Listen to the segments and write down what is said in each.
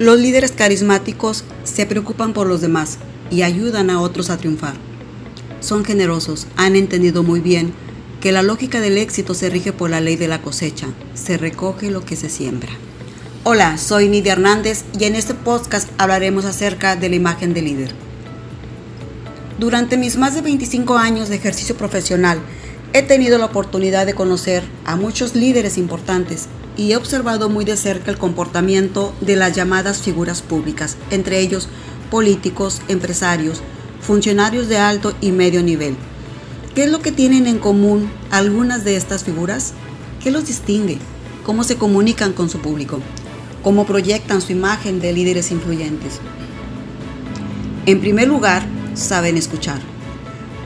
Los líderes carismáticos se preocupan por los demás y ayudan a otros a triunfar. Son generosos, han entendido muy bien que la lógica del éxito se rige por la ley de la cosecha, se recoge lo que se siembra. Hola, soy Nidia Hernández y en este podcast hablaremos acerca de la imagen del líder. Durante mis más de 25 años de ejercicio profesional, he tenido la oportunidad de conocer a muchos líderes importantes y he observado muy de cerca el comportamiento de las llamadas figuras públicas, entre ellos políticos, empresarios, funcionarios de alto y medio nivel. ¿Qué es lo que tienen en común algunas de estas figuras? ¿Qué los distingue? ¿Cómo se comunican con su público? ¿Cómo proyectan su imagen de líderes influyentes? En primer lugar, saben escuchar.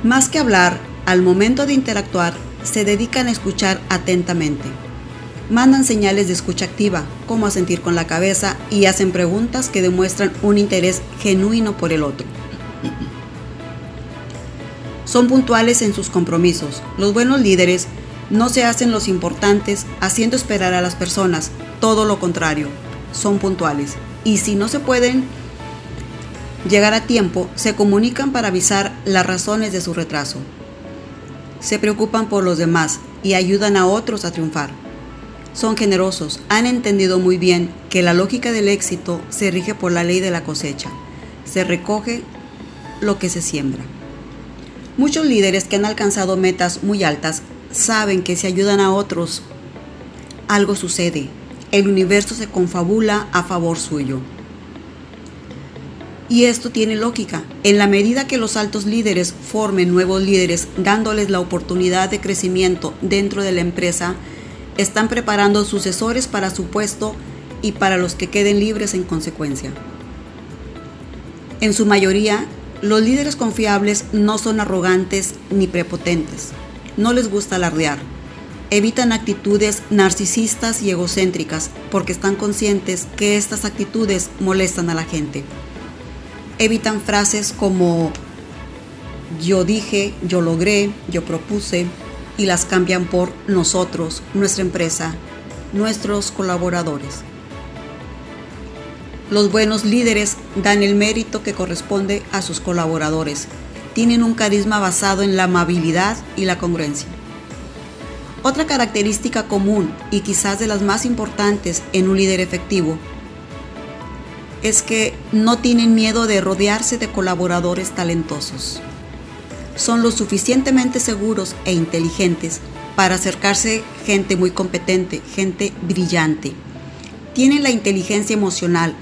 Más que hablar, al momento de interactuar, se dedican a escuchar atentamente mandan señales de escucha activa, como asentir con la cabeza, y hacen preguntas que demuestran un interés genuino por el otro. Son puntuales en sus compromisos. Los buenos líderes no se hacen los importantes haciendo esperar a las personas, todo lo contrario, son puntuales. Y si no se pueden llegar a tiempo, se comunican para avisar las razones de su retraso. Se preocupan por los demás y ayudan a otros a triunfar son generosos, han entendido muy bien que la lógica del éxito se rige por la ley de la cosecha. Se recoge lo que se siembra. Muchos líderes que han alcanzado metas muy altas saben que si ayudan a otros, algo sucede. El universo se confabula a favor suyo. Y esto tiene lógica. En la medida que los altos líderes formen nuevos líderes, dándoles la oportunidad de crecimiento dentro de la empresa, están preparando sucesores para su puesto y para los que queden libres en consecuencia. En su mayoría, los líderes confiables no son arrogantes ni prepotentes. No les gusta alardear. Evitan actitudes narcisistas y egocéntricas porque están conscientes que estas actitudes molestan a la gente. Evitan frases como yo dije, yo logré, yo propuse, y las cambian por nosotros, nuestra empresa, nuestros colaboradores. Los buenos líderes dan el mérito que corresponde a sus colaboradores. Tienen un carisma basado en la amabilidad y la congruencia. Otra característica común y quizás de las más importantes en un líder efectivo es que no tienen miedo de rodearse de colaboradores talentosos son lo suficientemente seguros e inteligentes para acercarse gente muy competente, gente brillante. Tienen la inteligencia emocional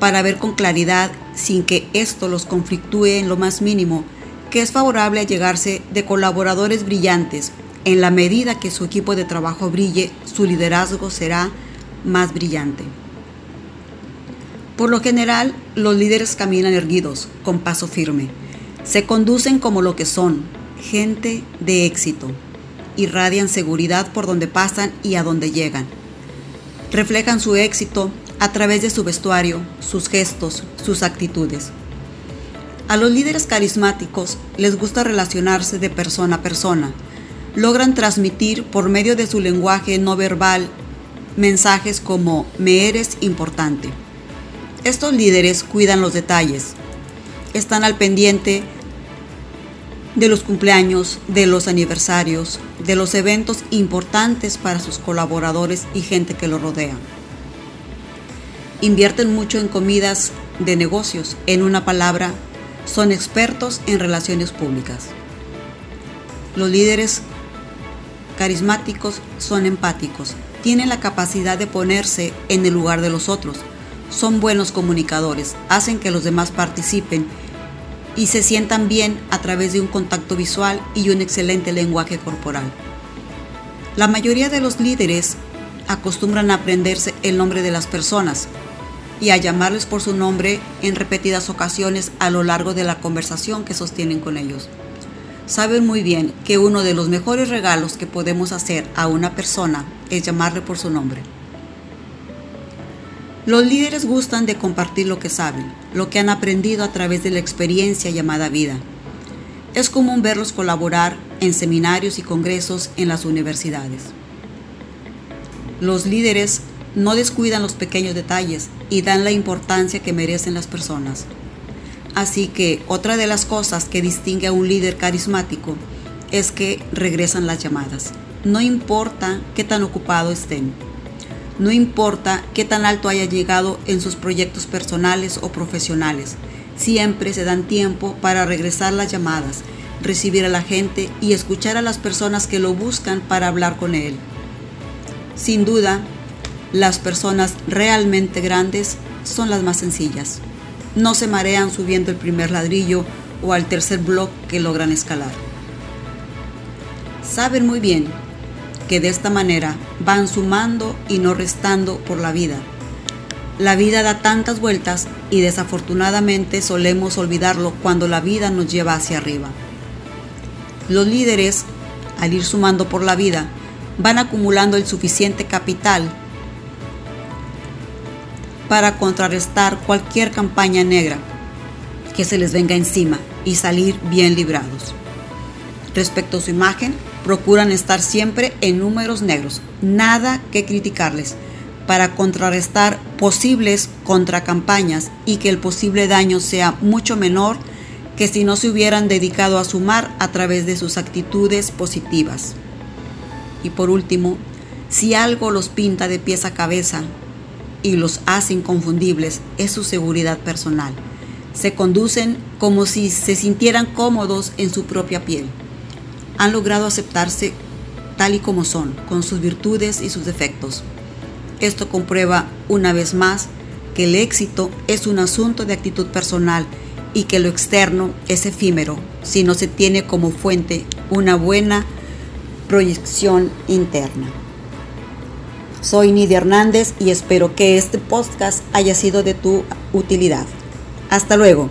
para ver con claridad sin que esto los conflictúe en lo más mínimo, que es favorable a llegarse de colaboradores brillantes. En la medida que su equipo de trabajo brille, su liderazgo será más brillante. Por lo general, los líderes caminan erguidos, con paso firme se conducen como lo que son, gente de éxito. Irradian seguridad por donde pasan y a donde llegan. Reflejan su éxito a través de su vestuario, sus gestos, sus actitudes. A los líderes carismáticos les gusta relacionarse de persona a persona. Logran transmitir por medio de su lenguaje no verbal mensajes como me eres importante. Estos líderes cuidan los detalles, están al pendiente de los cumpleaños, de los aniversarios, de los eventos importantes para sus colaboradores y gente que lo rodea. Invierten mucho en comidas de negocios, en una palabra, son expertos en relaciones públicas. Los líderes carismáticos son empáticos, tienen la capacidad de ponerse en el lugar de los otros, son buenos comunicadores, hacen que los demás participen y se sientan bien a través de un contacto visual y un excelente lenguaje corporal. La mayoría de los líderes acostumbran a aprenderse el nombre de las personas y a llamarles por su nombre en repetidas ocasiones a lo largo de la conversación que sostienen con ellos. Saben muy bien que uno de los mejores regalos que podemos hacer a una persona es llamarle por su nombre. Los líderes gustan de compartir lo que saben, lo que han aprendido a través de la experiencia llamada vida. Es común verlos colaborar en seminarios y congresos en las universidades. Los líderes no descuidan los pequeños detalles y dan la importancia que merecen las personas. Así que otra de las cosas que distingue a un líder carismático es que regresan las llamadas. No importa qué tan ocupado estén. No importa qué tan alto haya llegado en sus proyectos personales o profesionales. Siempre se dan tiempo para regresar las llamadas, recibir a la gente y escuchar a las personas que lo buscan para hablar con él. Sin duda, las personas realmente grandes son las más sencillas. No se marean subiendo el primer ladrillo o al tercer bloque que logran escalar. Saben muy bien que de esta manera van sumando y no restando por la vida. La vida da tantas vueltas y desafortunadamente solemos olvidarlo cuando la vida nos lleva hacia arriba. Los líderes, al ir sumando por la vida, van acumulando el suficiente capital para contrarrestar cualquier campaña negra que se les venga encima y salir bien librados. Respecto a su imagen, procuran estar siempre en números negros, nada que criticarles, para contrarrestar posibles contracampañas y que el posible daño sea mucho menor que si no se hubieran dedicado a sumar a través de sus actitudes positivas. Y por último, si algo los pinta de pies a cabeza y los hace inconfundibles, es su seguridad personal. Se conducen como si se sintieran cómodos en su propia piel. Han logrado aceptarse tal y como son, con sus virtudes y sus defectos. Esto comprueba una vez más que el éxito es un asunto de actitud personal y que lo externo es efímero si no se tiene como fuente una buena proyección interna. Soy Nidia Hernández y espero que este podcast haya sido de tu utilidad. Hasta luego.